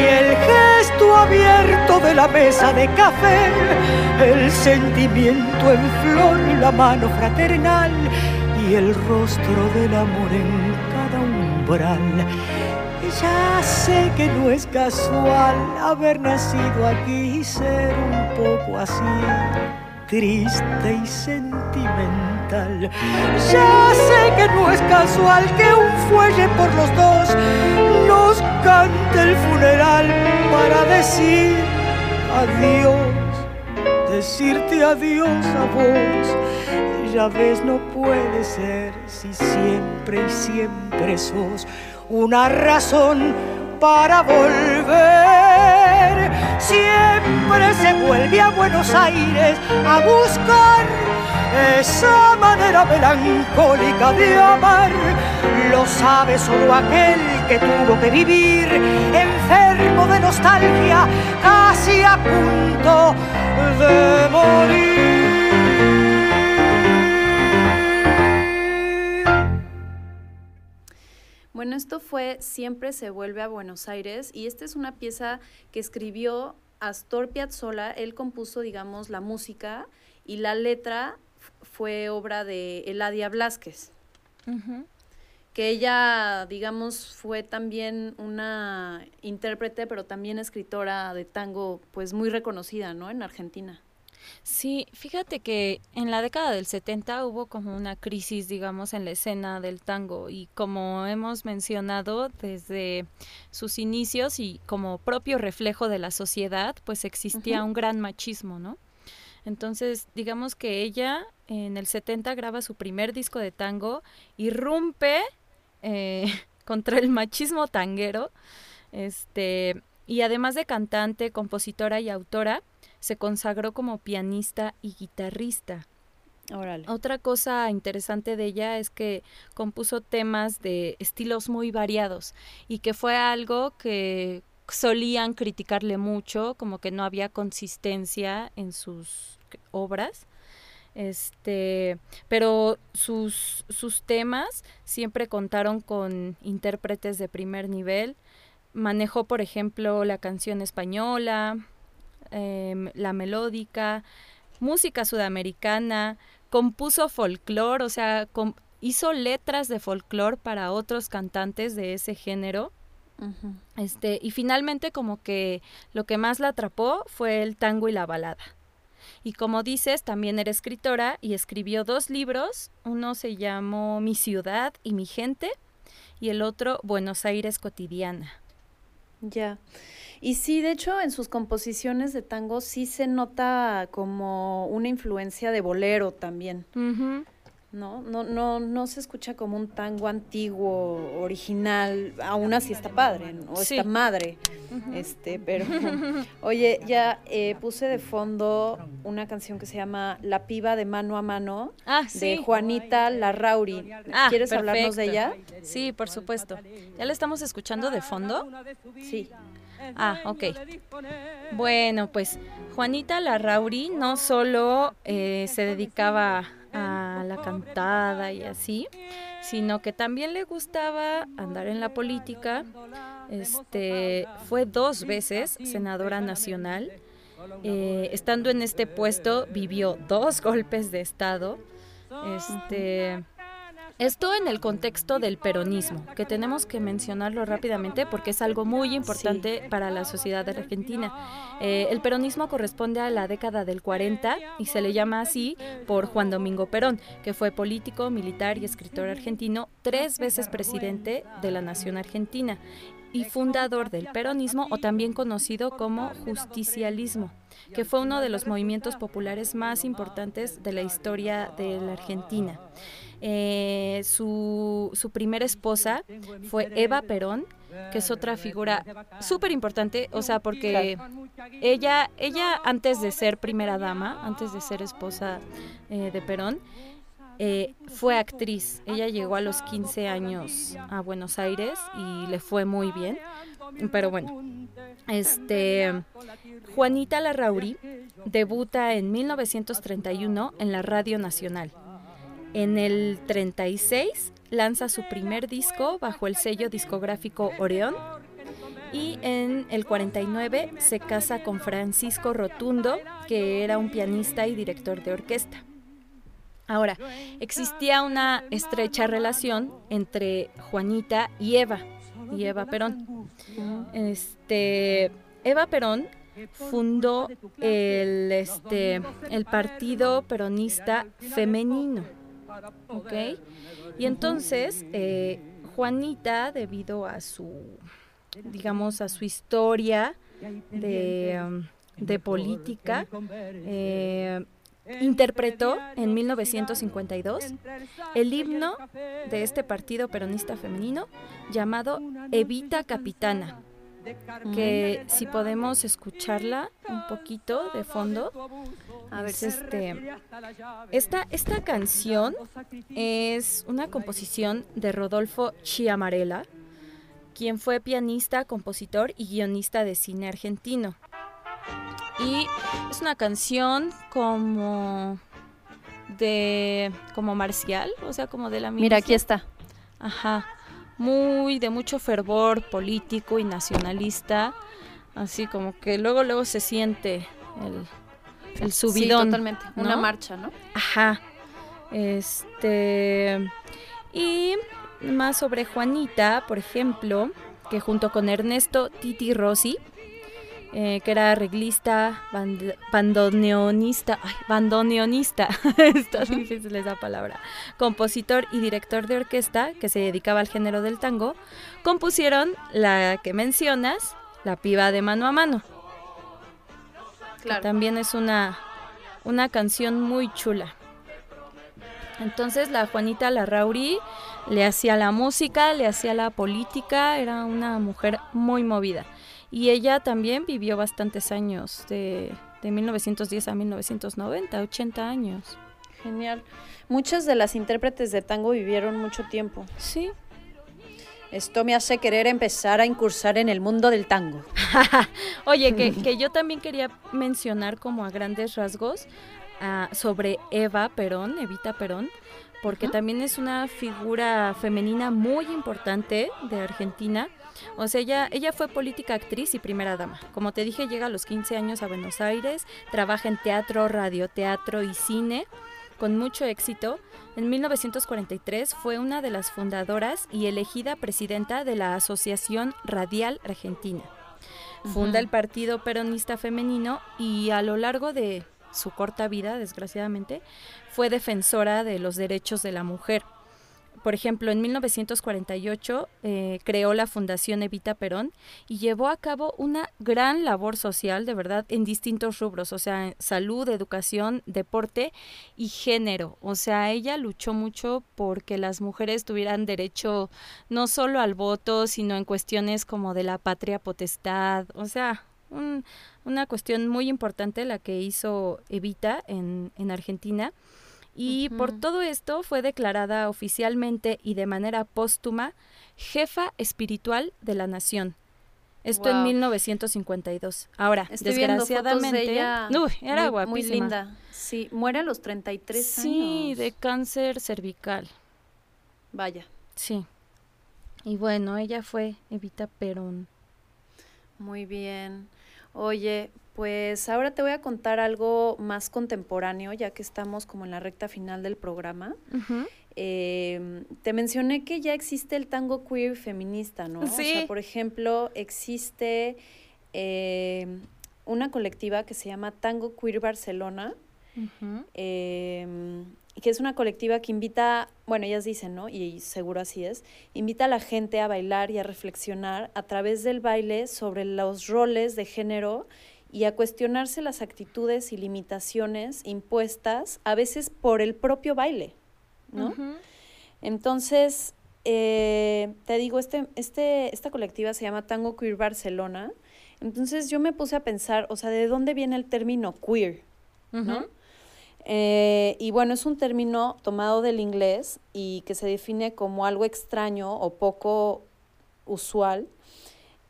y el gesto abierto de la mesa de café, el sentimiento en flor, la mano fraternal y el rostro del amor en cada umbral. Ya sé que no es casual haber nacido aquí y ser un poco así, triste y sentimental. Ya sé que no es casual que un fuelle por los dos nos cante el funeral para decir adiós, decirte adiós a vos. Ya ves, no puede ser si siempre y siempre sos una razón para volver. Siempre se vuelve a Buenos Aires a buscar esa manera melancólica de amar. Lo sabe solo aquel que tuvo que vivir enfermo de nostalgia, casi a punto de morir. Bueno, esto fue Siempre se vuelve a Buenos Aires y esta es una pieza que escribió Astor Piazzolla. Él compuso, digamos, la música y la letra fue obra de Eladia Blasquez. Que ella, digamos, fue también una intérprete, pero también escritora de tango, pues muy reconocida, ¿no? En Argentina. Sí, fíjate que en la década del 70 hubo como una crisis, digamos, en la escena del tango y como hemos mencionado desde sus inicios y como propio reflejo de la sociedad, pues existía un gran machismo, ¿no? Entonces, digamos que ella en el 70 graba su primer disco de tango, irrumpe eh, contra el machismo tanguero, este, y además de cantante, compositora y autora, se consagró como pianista y guitarrista. Otra cosa interesante de ella es que compuso temas de estilos muy variados y que fue algo que solían criticarle mucho, como que no había consistencia en sus obras. Este, pero sus, sus temas siempre contaron con intérpretes de primer nivel. Manejó, por ejemplo, la canción española, Em, la melódica, música sudamericana, compuso folclore, o sea, hizo letras de folclore para otros cantantes de ese género. Este, y finalmente como que lo que más la atrapó fue el tango y la balada. Y como dices, también era escritora y escribió dos libros. Uno se llamó Mi ciudad y mi gente y el otro Buenos Aires cotidiana. Ya. Y sí, de hecho, en sus composiciones de tango sí se nota como una influencia de bolero también. ¿No? No, no, no se escucha como un tango antiguo, original, aún así está padre, o está madre. Este, pero oye, ya eh, puse de fondo una canción que se llama La piba de mano a mano Ah, de. Juanita Larrauri. Ah, ¿Quieres hablarnos de ella? Sí, por supuesto. ¿Ya la estamos escuchando de fondo? Sí. Ah, ok. Bueno, pues Juanita Larrauri no solo eh, se dedicaba a la cantada y así, sino que también le gustaba andar en la política. Este fue dos veces senadora nacional. Eh, estando en este puesto vivió dos golpes de estado. Este esto en el contexto del peronismo, que tenemos que mencionarlo rápidamente porque es algo muy importante para la sociedad Argentina. Eh, el peronismo corresponde a la década del 40 y se le llama así por Juan Domingo Perón, que fue político, militar y escritor argentino, tres veces presidente de la nación argentina y fundador del peronismo o también conocido como justicialismo, que fue uno de los movimientos populares más importantes de la historia de la Argentina. Eh, su, primera esposa fue Eva Perón, que es otra figura súper importante, o sea, porque ella, ella antes de ser primera dama, antes de ser esposa eh, de Perón, eh, fue actriz. Ella llegó a los 15 años a Buenos Aires y le fue muy bien. Pero bueno, este Juanita Larrauri debuta en 1931 en la Radio Nacional. En el 36 lanza su primer disco bajo el sello discográfico Oreón y en el 49 se casa con Francisco Rotundo, que era un pianista y director de orquesta. Ahora, existía una estrecha relación entre Juanita y Eva, y Eva Perón. Este, Eva Perón fundó el, este, el Partido Peronista Femenino. ¿Ok? Y entonces, eh, Juanita, debido a su, digamos, a su historia de, um, de política, eh, interpretó en 1952 el himno de este partido peronista femenino llamado Evita Capitana, que si podemos escucharla un poquito de fondo, a ver, este, esta, esta canción es una composición de Rodolfo Chiamarella, quien fue pianista, compositor y guionista de cine argentino. Y es una canción como de como marcial, o sea, como de la Mira, aquí está. Ajá. Muy de mucho fervor político y nacionalista, así como que luego luego se siente el, el subidón. sí, totalmente. Una marcha, ¿no? Ajá. Este. Y más sobre Juanita, por ejemplo, que junto con Ernesto Titi Rossi, eh, que era arreglista, band- bandoneonista, ay, bandoneonista, está difícil esa palabra, compositor y director de orquesta que se dedicaba al género del tango, compusieron la que mencionas, La piba de mano a mano. que también es una, una canción muy chula. Entonces la Juanita Larrauri le hacía la música, le hacía la política, era una mujer muy movida. Y ella también vivió bastantes años, de, de 1910 a 1990, 80 años. Genial. Muchas de las intérpretes de tango vivieron mucho tiempo. Sí. Esto me hace querer empezar a incursar en el mundo del tango. Oye, que, que yo también quería mencionar como a grandes rasgos ah, sobre Eva Perón, Evita Perón, porque también es una figura femenina muy importante de Argentina. O sea, ella, ella fue política, actriz y primera dama. Como te dije, llega a los 15 años a Buenos Aires, trabaja en teatro, radioteatro y cine con mucho éxito. En 1943 fue una de las fundadoras y elegida presidenta de la Asociación Radial Argentina. Funda el Partido Peronista Femenino y a lo largo de su corta vida, desgraciadamente, fue defensora de los derechos de la mujer. Por ejemplo, en 1948 eh, creó la Fundación Evita Perón y llevó a cabo una gran labor social, de verdad, en distintos rubros, o sea, salud, educación, deporte y género. O sea, ella luchó mucho porque las mujeres tuvieran derecho no solo al voto, sino en cuestiones como de la patria potestad, o sea, una cuestión muy importante la que hizo Evita en, en Argentina. Y por todo esto fue declarada oficialmente y de manera póstuma jefa espiritual de la nación. Esto en 1952. Ahora, desgraciadamente, era guapísima. Muy linda. Sí, muere a los 33 años. Sí, de cáncer cervical. Vaya. Sí. Y bueno, ella fue Evita Perón. Muy bien. Oye, pues ahora te voy a contar algo más contemporáneo, ya que estamos como en la recta final del programa. Em, te mencioné que ya existe el tango queer feminista, ¿no? Sí. O sea, por ejemplo, existe em, una colectiva que se llama Tango Queer Barcelona, em, que es una colectiva que invita, bueno, ellas dicen, ¿no? Y seguro así es, invita a la gente a bailar y a reflexionar a través del baile sobre los roles de género y a cuestionarse las actitudes y limitaciones impuestas a veces por el propio baile, ¿no? Entonces, eh, te digo, este, este, esta colectiva se llama Tango Queer Barcelona. Entonces yo me puse a pensar, o sea, ¿de dónde viene el término queer? ¿No? Eh, y bueno, es un término tomado del inglés y que se define como algo extraño o poco usual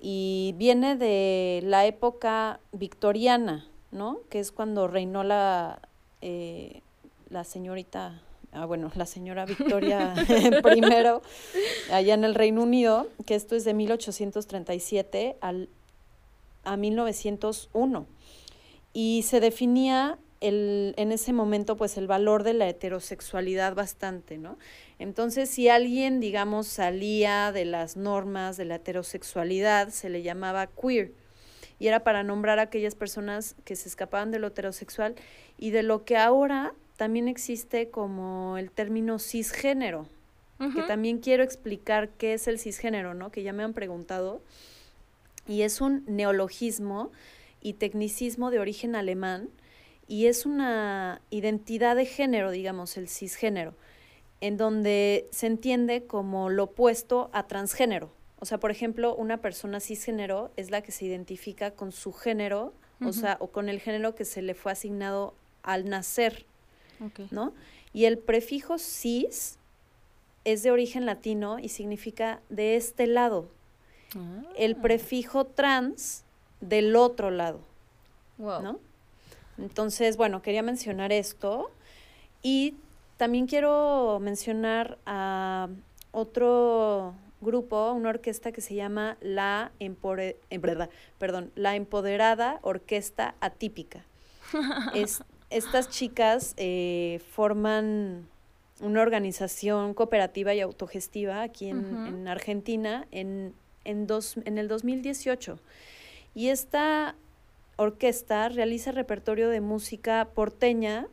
y viene de la época victoriana, ¿no? Que es cuando reinó la, eh, la señorita, ah, bueno, la señora Victoria primero, allá en el Reino Unido, que esto es de 1837 al, a 1901. Y se definía el, en ese momento, pues, el valor de la heterosexualidad bastante, ¿no? Entonces, si alguien, digamos, salía de las normas de la heterosexualidad, se le llamaba queer. Y era para nombrar a aquellas personas que se escapaban de lo heterosexual y de lo que ahora también existe como el término cisgénero, que también quiero explicar qué es el cisgénero, ¿no? Que ya me han preguntado. Y es un neologismo y tecnicismo de origen alemán y es una identidad de género, digamos, el cisgénero en donde se entiende como lo opuesto a transgénero. O sea, por ejemplo, una persona cisgénero es la que se identifica con su género, o sea, o con el género que se le fue asignado al nacer, ¿no? Y el prefijo cis es de origen latino y significa de este lado. El ah. prefijo trans del otro lado, ¿no? Entonces, bueno, quería mencionar esto y también quiero mencionar a otro grupo, una orquesta que se llama La, Empore perdón, la Empoderada Orquesta Atípica. es, estas chicas eh, forman una organización cooperativa y autogestiva aquí en, Argentina en, en, dos, en el 2018. Y esta orquesta realiza repertorio de música porteña,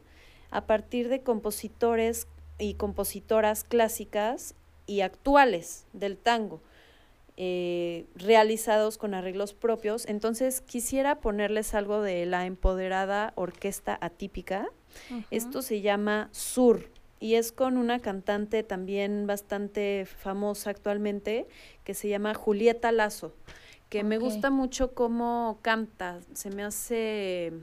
a partir de compositores y compositoras clásicas y actuales del tango, eh, realizados con arreglos propios. Entonces quisiera ponerles algo de la empoderada orquesta atípica. Esto se llama Sur y es con una cantante también bastante famosa actualmente que se llama Julieta Lazo, que me gusta mucho cómo canta, se me hace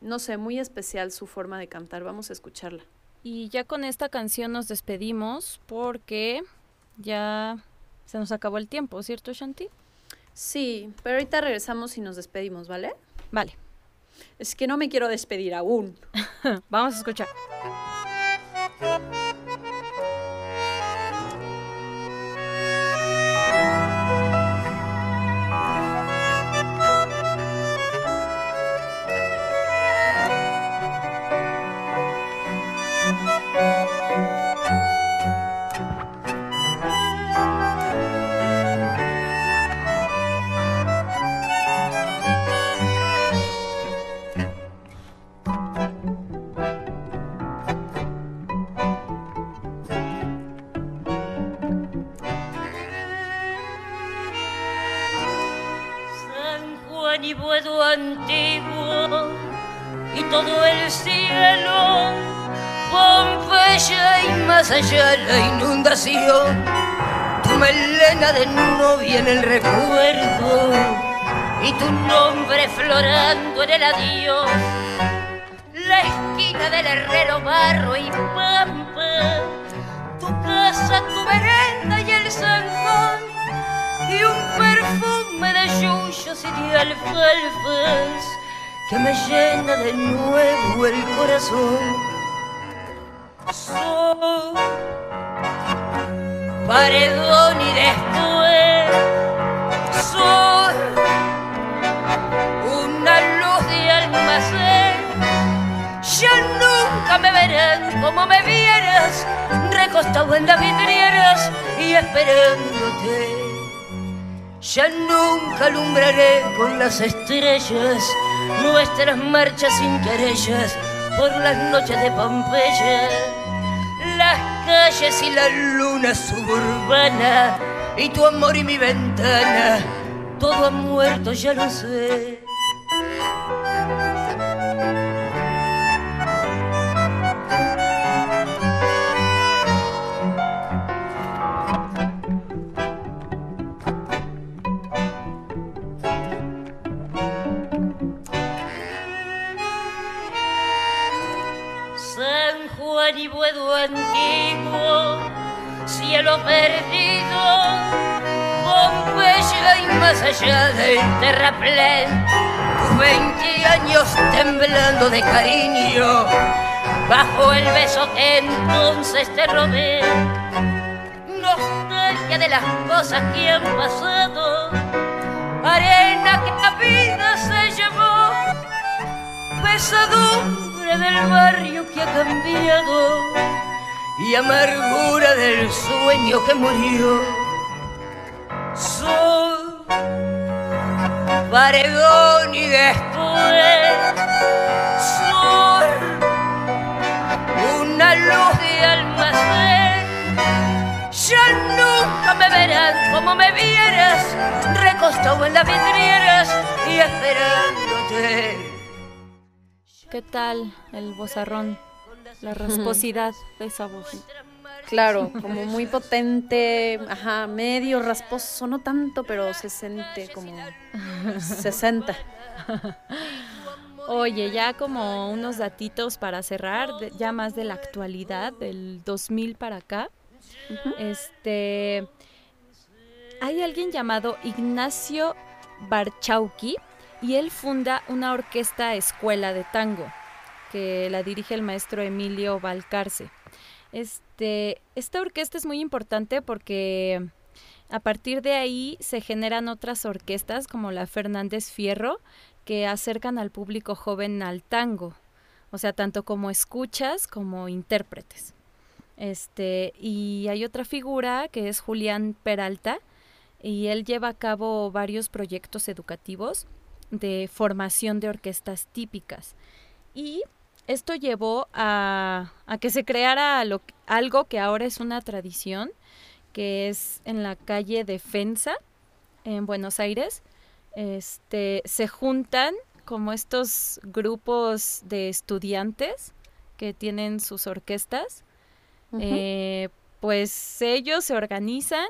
no sé, muy especial su forma de cantar. Vamos a escucharla. Y ya con esta canción nos despedimos porque ya se nos acabó el tiempo, ¿cierto, Shanti? Sí, pero ahorita regresamos y nos despedimos, ¿vale? Vale. Es que no me quiero despedir aún. Vamos a escuchar. Buedo antiguo y todo el cielo, Pompeya y más allá la inundación, tu melena de novia en el recuerdo y tu nombre florando en el adiós, la esquina del herrero barro y pampa, tu casa, tu merenda y el salón y un perfume de yuyos y de alfalfas que me llena de nuevo el corazón. Soy paredón y después soy una luz de almacén. Ya nunca me verán como me vieras, recostado en las vidrieras y esperándote. Ya nunca alumbraré con las estrellas nuestras marchas sin querellas por las noches de Pompeya. Las calles y la luna suburbana y tu amor y mi ventana, todo ha muerto, ya lo sé. San Juan y Buedo antiguo, cielo perdido, Pompeya y más allá del terraplén, tus 20 años temblando de cariño, bajo el beso que entonces te robé, nostalgia de las cosas que han pasado, arena que la vida se llevó, pesadumbre del barrio que ha cambiado y amargura del sueño que murió. Soy paredón y después soy una luz de almacén. Ya nunca me verán como me vieras, recostado en las vidrieras y esperándote. ¿Qué tal el bozarrón? La rasposidad de esa voz. Claro, como muy potente, ajá, medio rasposo, no tanto, pero se siente como 60. Oye, ya como unos datitos para cerrar, ya más de la actualidad, del 2000 para acá. Este, hay alguien llamado Ignacio Barchauki y él funda una orquesta escuela de tango que la dirige el maestro Emilio Valcarce. Este, esta orquesta es muy importante porque a partir de ahí se generan otras orquestas como la Fernández Fierro que acercan al público joven al tango, o sea, tanto como escuchas como intérpretes. Este, y hay otra figura que es Julián Peralta y él lleva a cabo varios proyectos educativos de formación de orquestas típicas. Y esto llevó a, a que se creara lo- algo que ahora es una tradición, que es en la calle Defensa, en Buenos Aires. Este, se juntan como estos grupos de estudiantes que tienen sus orquestas. Eh, pues ellos se organizan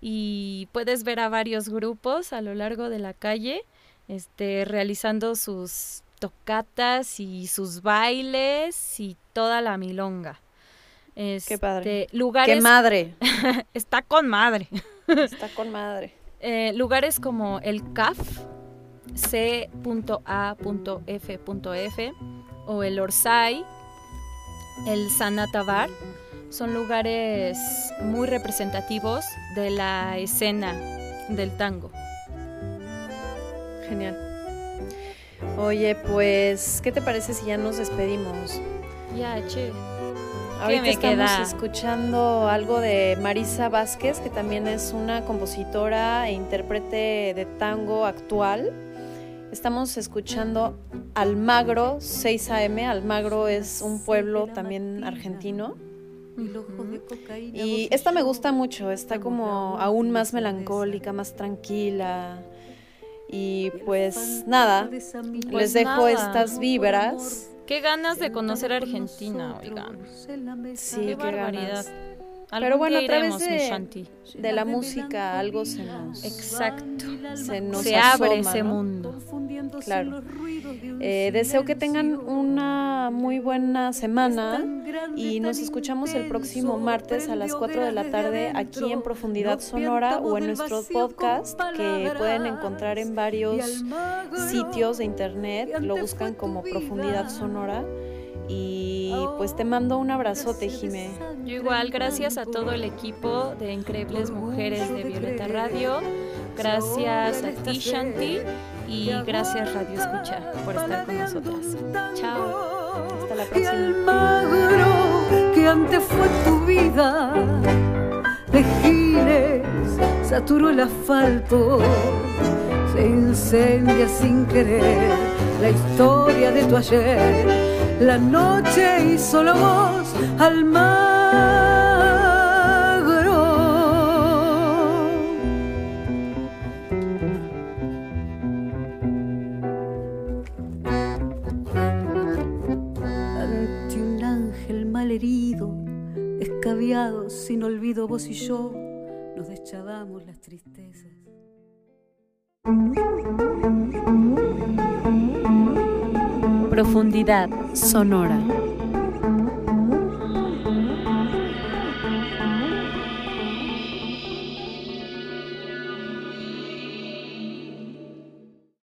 y puedes ver a varios grupos a lo largo de la calle este, realizando sus tocatas y sus bailes y toda la milonga. Qué padre. Este, Lugares, ¡Qué madre! está con madre. Está con madre. Eh, lugares como el CAF, C.A.F.F, o el Orsay, el Sanatabar, son lugares muy representativos de la escena del tango. Genial. Oye, pues, ¿qué te parece si ya nos despedimos? Ya, che. Ahorita me estamos queda? escuchando algo de Marisa Vázquez, que también es una compositora e intérprete de tango actual. Estamos escuchando Almagro 6 AM. Almagro es un pueblo también argentino. Y esta me gusta mucho, está como aún más melancólica, más tranquila. Y pues nada, Pues les dejo nada. estas vibras. Qué ganas de conocer Argentina, oigan. Sí, Qué qué barbaridad. ganas. Pero bueno, a través de, de la música algo se nos, Exacto. se nos Se abre ese ¿no? mundo. Claro. Eh, deseo que tengan una muy buena semana y nos escuchamos el próximo martes a las 4 de la tarde aquí en Profundidad Sonora o en nuestro podcast que pueden encontrar en varios sitios de internet. Lo buscan como Profundidad Sonora. Y pues te mando un abrazote, Jimé. Yo igual, gracias a todo el equipo de Increíbles Mujeres de Violeta Radio. Gracias a ti, Shanti. Y gracias, Radio Escucha, por estar con nosotras. Chao. Hasta la próxima. Almagro que antes fue tu vida de giles saturó el asfalto se incendia sin querer la historia de tu ayer la noche y solo vos Almagro ante un ángel malherido, escabiado, sin olvido, vos y yo nos deschavamos las tristezas. Profundidad sonora.